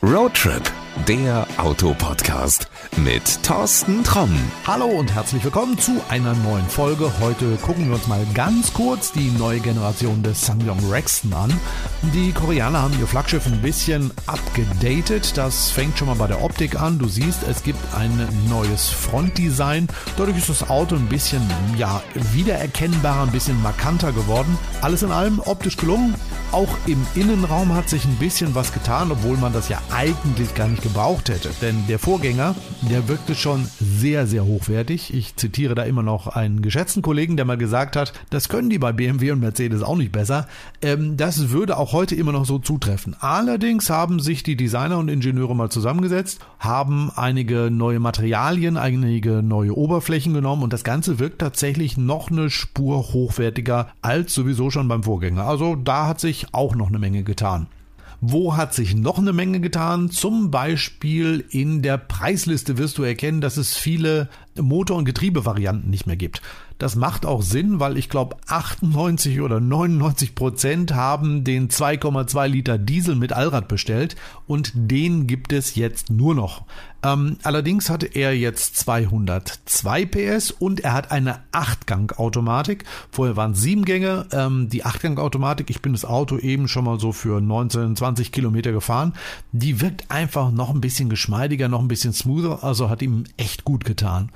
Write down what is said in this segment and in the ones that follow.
Roadtrip, der Autopodcast mit Thorsten Tromm. Hallo und herzlich willkommen zu einer neuen Folge. Heute gucken wir uns mal ganz kurz die neue Generation des Sangyong Rexton an. Die Koreaner haben ihr Flaggschiff ein bisschen abgedatet. Das fängt schon mal bei der Optik an. Du siehst, es gibt ein neues Frontdesign. Dadurch ist das Auto ein bisschen ja, wiedererkennbarer, ein bisschen markanter geworden. Alles in allem optisch gelungen. Auch im Innenraum hat sich ein bisschen was getan, obwohl man das ja eigentlich gar nicht gebraucht hätte. Denn der Vorgänger, der wirkte schon sehr, sehr hochwertig. Ich zitiere da immer noch einen geschätzten Kollegen, der mal gesagt hat, das können die bei BMW und Mercedes auch nicht besser. Ähm, das würde auch heute immer noch so zutreffen. Allerdings haben sich die Designer und Ingenieure mal zusammengesetzt, haben einige neue Materialien, einige neue Oberflächen genommen und das Ganze wirkt tatsächlich noch eine Spur hochwertiger als sowieso schon beim Vorgänger. Also da hat sich auch noch eine Menge getan. Wo hat sich noch eine Menge getan? Zum Beispiel in der Preisliste wirst du erkennen, dass es viele Motor- und Getriebevarianten nicht mehr gibt. Das macht auch Sinn, weil ich glaube 98 oder 99 Prozent haben den 2,2 Liter Diesel mit Allrad bestellt und den gibt es jetzt nur noch. Ähm, allerdings hatte er jetzt 202 PS und er hat eine 8-Gang-Automatik. Vorher waren es 7 Gänge. Ähm, die 8-Gang-Automatik, ich bin das Auto eben schon mal so für 19, 20 Kilometer gefahren. Die wirkt einfach noch ein bisschen geschmeidiger, noch ein bisschen smoother, also hat ihm echt gut getan.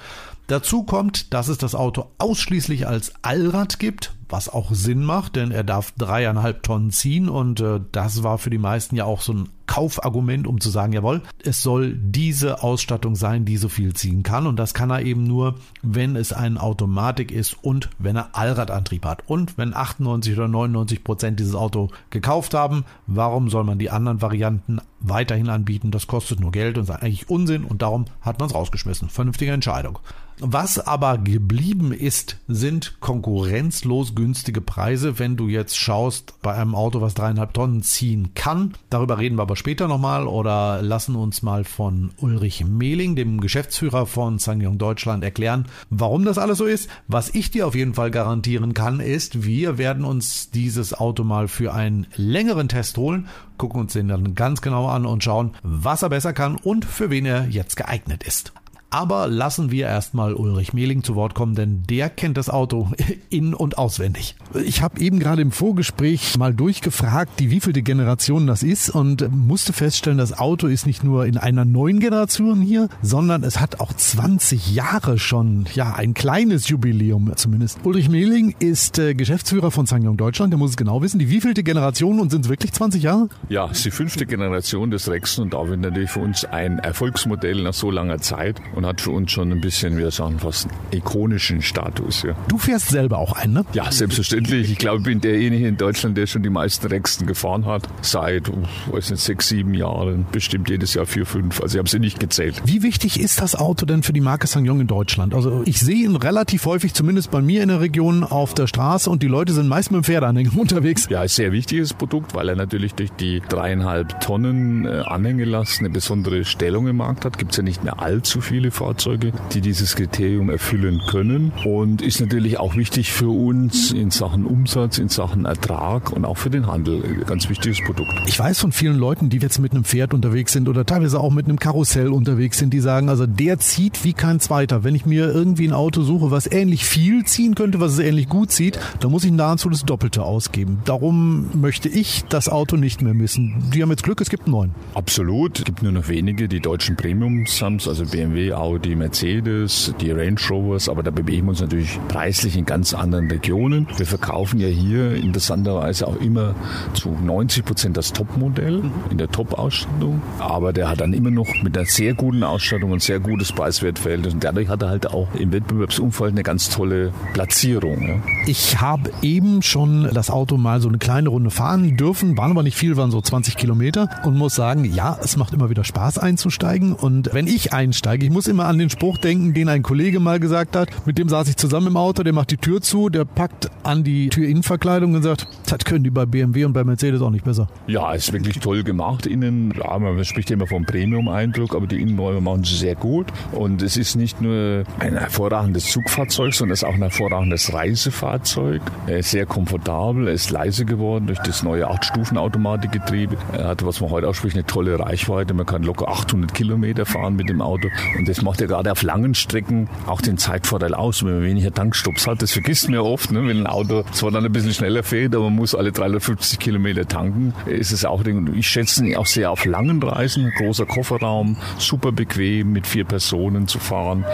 Dazu kommt, dass es das Auto ausschließlich als Allrad gibt, was auch Sinn macht, denn er darf dreieinhalb Tonnen ziehen und äh, das war für die meisten ja auch so ein Kaufargument, um zu sagen, jawohl, es soll diese Ausstattung sein, die so viel ziehen kann und das kann er eben nur, wenn es eine Automatik ist und wenn er Allradantrieb hat. Und wenn 98 oder 99 Prozent dieses Auto gekauft haben, warum soll man die anderen Varianten weiterhin anbieten? Das kostet nur Geld und ist eigentlich Unsinn und darum hat man es rausgeschmissen. Vernünftige Entscheidung. Was aber geblieben ist, sind konkurrenzlos günstige Preise, wenn du jetzt schaust bei einem Auto, was dreieinhalb Tonnen ziehen kann. Darüber reden wir aber später nochmal oder lassen uns mal von Ulrich Mehling, dem Geschäftsführer von Sangyong Deutschland, erklären, warum das alles so ist. Was ich dir auf jeden Fall garantieren kann, ist, wir werden uns dieses Auto mal für einen längeren Test holen, gucken uns den dann ganz genau an und schauen, was er besser kann und für wen er jetzt geeignet ist. Aber lassen wir erstmal Ulrich Mehling zu Wort kommen, denn der kennt das Auto in- und auswendig. Ich habe eben gerade im Vorgespräch mal durchgefragt, die wievielte Generation das ist und musste feststellen, das Auto ist nicht nur in einer neuen Generation hier, sondern es hat auch 20 Jahre schon, ja, ein kleines Jubiläum zumindest. Ulrich Mehling ist äh, Geschäftsführer von Sangyong Deutschland, der muss es genau wissen. Die wievielte Generation und sind es wirklich 20 Jahre? Ja, es ist die fünfte Generation des Rexen und damit natürlich für uns ein Erfolgsmodell nach so langer Zeit. Und und hat für uns schon ein bisschen, wir sagen fast, ikonischen Status. Ja. Du fährst selber auch ein, ne? Ja, selbstverständlich. Ich glaube, ich bin derjenige in Deutschland, der schon die meisten Rexen gefahren hat. Seit, weiß nicht, sechs, sieben Jahren. Bestimmt jedes Jahr vier, fünf. Also ich habe sie nicht gezählt. Wie wichtig ist das Auto denn für die Marke Sangyong in Deutschland? Also ich sehe ihn relativ häufig, zumindest bei mir in der Region, auf der Straße und die Leute sind meist mit dem Pferdeanhänger unterwegs. Ja, ein sehr wichtiges Produkt, weil er natürlich durch die dreieinhalb Tonnen äh, Anhängelast eine besondere Stellung im Markt hat. Gibt es ja nicht mehr allzu viele Fahrzeuge, die dieses Kriterium erfüllen können und ist natürlich auch wichtig für uns in Sachen Umsatz, in Sachen Ertrag und auch für den Handel. Ein ganz wichtiges Produkt. Ich weiß von vielen Leuten, die jetzt mit einem Pferd unterwegs sind oder teilweise auch mit einem Karussell unterwegs sind, die sagen, also der zieht wie kein zweiter. Wenn ich mir irgendwie ein Auto suche, was ähnlich viel ziehen könnte, was es ähnlich gut zieht, dann muss ich nahezu das Doppelte ausgeben. Darum möchte ich das Auto nicht mehr missen. Die haben jetzt Glück, es gibt einen neuen. Absolut. Es gibt nur noch wenige, die deutschen Premiums haben also BMW, Audi, Mercedes, die Range Rovers, aber da bewegen wir uns natürlich preislich in ganz anderen Regionen. Wir verkaufen ja hier interessanterweise auch immer zu 90 Prozent das Topmodell in der Top-Ausstattung, aber der hat dann immer noch mit einer sehr guten Ausstattung ein sehr gutes Preiswertverhältnis und dadurch hat er halt auch im Wettbewerbsumfeld eine ganz tolle Platzierung. Ja. Ich habe eben schon das Auto mal so eine kleine Runde fahren dürfen, waren aber nicht viel, waren so 20 Kilometer und muss sagen, ja, es macht immer wieder Spaß einzusteigen und wenn ich einsteige, ich muss immer an den Spruch denken, den ein Kollege mal gesagt hat. Mit dem saß ich zusammen im Auto, der macht die Tür zu, der packt an die Türinnenverkleidung und sagt, das können die bei BMW und bei Mercedes auch nicht besser. Ja, ist wirklich toll gemacht innen. Ja, man spricht immer vom Premium-Eindruck, aber die Innenräume machen sie sehr gut. Und es ist nicht nur ein hervorragendes Zugfahrzeug, sondern es ist auch ein hervorragendes Reisefahrzeug. Er ist sehr komfortabel, er ist leise geworden durch das neue 8-Stufen-Automatikgetriebe. Er hat, was man heute ausspricht, eine tolle Reichweite. Man kann locker 800 Kilometer fahren mit dem Auto. Und das macht ja gerade auf langen Strecken auch den Zeitvorteil aus, wenn man weniger Tankstops hat. Das vergisst man ja oft, ne? wenn ein Auto zwar dann ein bisschen schneller fährt, aber man muss alle 350 Kilometer tanken. Ist es auch, ich schätze ihn auch sehr auf langen Reisen. Großer Kofferraum, super bequem mit vier Personen zu fahren.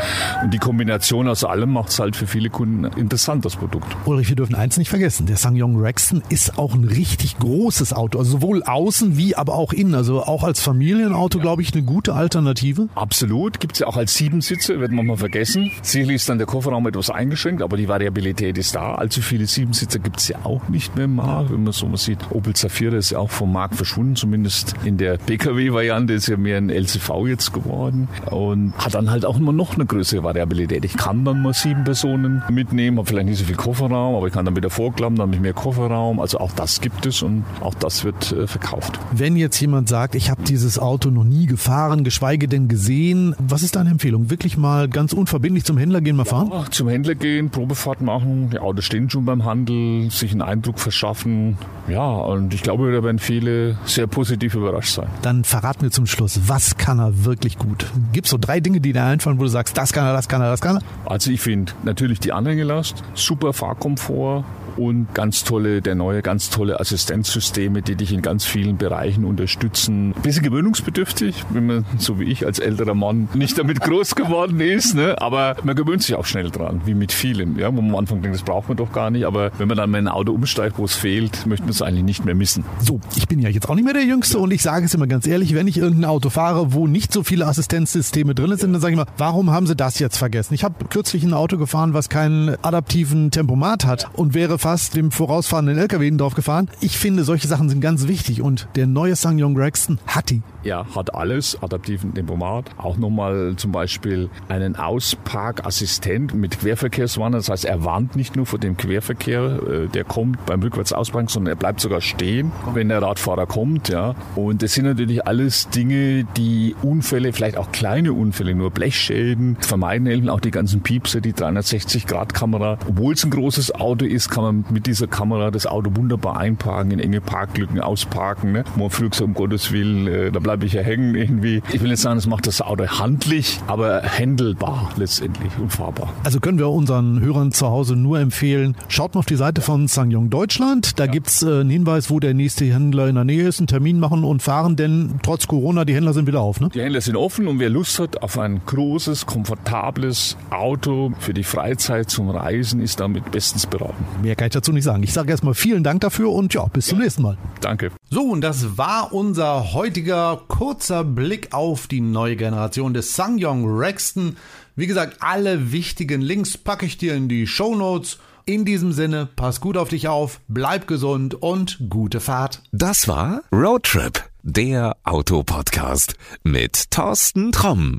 Und die Kombination aus allem macht es halt für viele Kunden interessant, das Produkt. Ulrich, wir dürfen eins nicht vergessen. Der SsangYong Rexton ist auch ein richtig großes Auto. Also sowohl außen wie aber auch innen. Also auch als Familienauto, glaube ich, eine gute Alternative. Absolut. Gibt es ja auch als Siebensitzer, wird man mal vergessen. Sicherlich ist dann der Kofferraum etwas eingeschränkt, aber die Variabilität ist da. Allzu viele Siebensitzer gibt es ja auch nicht mehr im Markt, wenn man so mal sieht. Opel Zafira ist ja auch vom Markt verschwunden, zumindest in der PKW-Variante ist ja mehr ein LCV jetzt geworden und hat dann halt auch immer noch eine größere Variabilität. Ich kann dann mal sieben Personen mitnehmen, habe vielleicht nicht so viel Kofferraum, aber ich kann dann wieder vorklappen, dann habe ich mehr Kofferraum. Also auch das gibt es und auch das wird äh, verkauft. Wenn jetzt jemand sagt, ich habe dieses Auto noch nie gefahren, geschweige denn gesehen, was ist deine Empfehlung? Wirklich mal ganz unverbindlich zum Händler gehen, mal fahren? Ja, zum Händler gehen, Probefahrt machen, die Autos stehen schon beim Handel, sich einen Eindruck verschaffen. Ja, und ich glaube, da werden viele sehr positiv überrascht sein. Dann verrat mir zum Schluss, was kann er wirklich gut? Gibt es so drei Dinge, die dir einfallen, wo du sagst, das kann er, das kann er, das kann er? Also ich finde natürlich die Anhängelast, super Fahrkomfort, und ganz tolle, der neue, ganz tolle Assistenzsysteme, die dich in ganz vielen Bereichen unterstützen. bisschen gewöhnungsbedürftig, wenn man, so wie ich als älterer Mann, nicht damit groß geworden ist, ne? aber man gewöhnt sich auch schnell dran, wie mit vielen, ja? wo man am Anfang denkt, das braucht man doch gar nicht, aber wenn man dann mal ein Auto umsteigt, wo es fehlt, möchte man es eigentlich nicht mehr missen. So, ich bin ja jetzt auch nicht mehr der Jüngste und ich sage es immer ganz ehrlich, wenn ich irgendein Auto fahre, wo nicht so viele Assistenzsysteme drin sind, dann sage ich mal, warum haben sie das jetzt vergessen? Ich habe kürzlich ein Auto gefahren, was keinen adaptiven Tempomat hat und wäre fast dem vorausfahrenden LKW drauf gefahren. Ich finde, solche Sachen sind ganz wichtig und der neue SsangYong Braxton hat die. Ja, hat alles, adaptiven Tempomat. Auch nochmal zum Beispiel einen Ausparkassistent mit Querverkehrswarner. Das heißt, er warnt nicht nur vor dem Querverkehr, äh, der kommt beim Rückwärtsausparken, sondern er bleibt sogar stehen, wenn der Radfahrer kommt. Ja. Und das sind natürlich alles Dinge, die Unfälle, vielleicht auch kleine Unfälle, nur Blechschäden vermeiden helfen. Auch die ganzen Piepser, die 360-Grad-Kamera. Obwohl es ein großes Auto ist, kann man mit dieser Kamera das Auto wunderbar einparken, in enge Parklücken ausparken. Ne? Man früher gesagt, um Gottes Willen, äh, da bleibe ich ja hängen irgendwie. Ich will nicht sagen, es macht das Auto handlich, aber händelbar letztendlich und fahrbar. Also können wir unseren Hörern zu Hause nur empfehlen, schaut mal auf die Seite von SsangYong Deutschland. Da ja. gibt's äh, einen Hinweis, wo der nächste Händler in der Nähe ist, einen Termin machen und fahren, denn trotz Corona, die Händler sind wieder auf. Ne? Die Händler sind offen und wer Lust hat auf ein großes, komfortables Auto für die Freizeit zum Reisen, ist damit bestens beraten. Mehr kann ich dazu nicht sagen. Ich sage erstmal vielen Dank dafür und ja, bis zum nächsten Mal. Danke. So, und das war unser heutiger kurzer Blick auf die neue Generation des SsangYong Rexton. Wie gesagt, alle wichtigen Links packe ich dir in die Show Notes. In diesem Sinne, pass gut auf dich auf, bleib gesund und gute Fahrt. Das war Roadtrip, der Autopodcast mit Thorsten Tromm.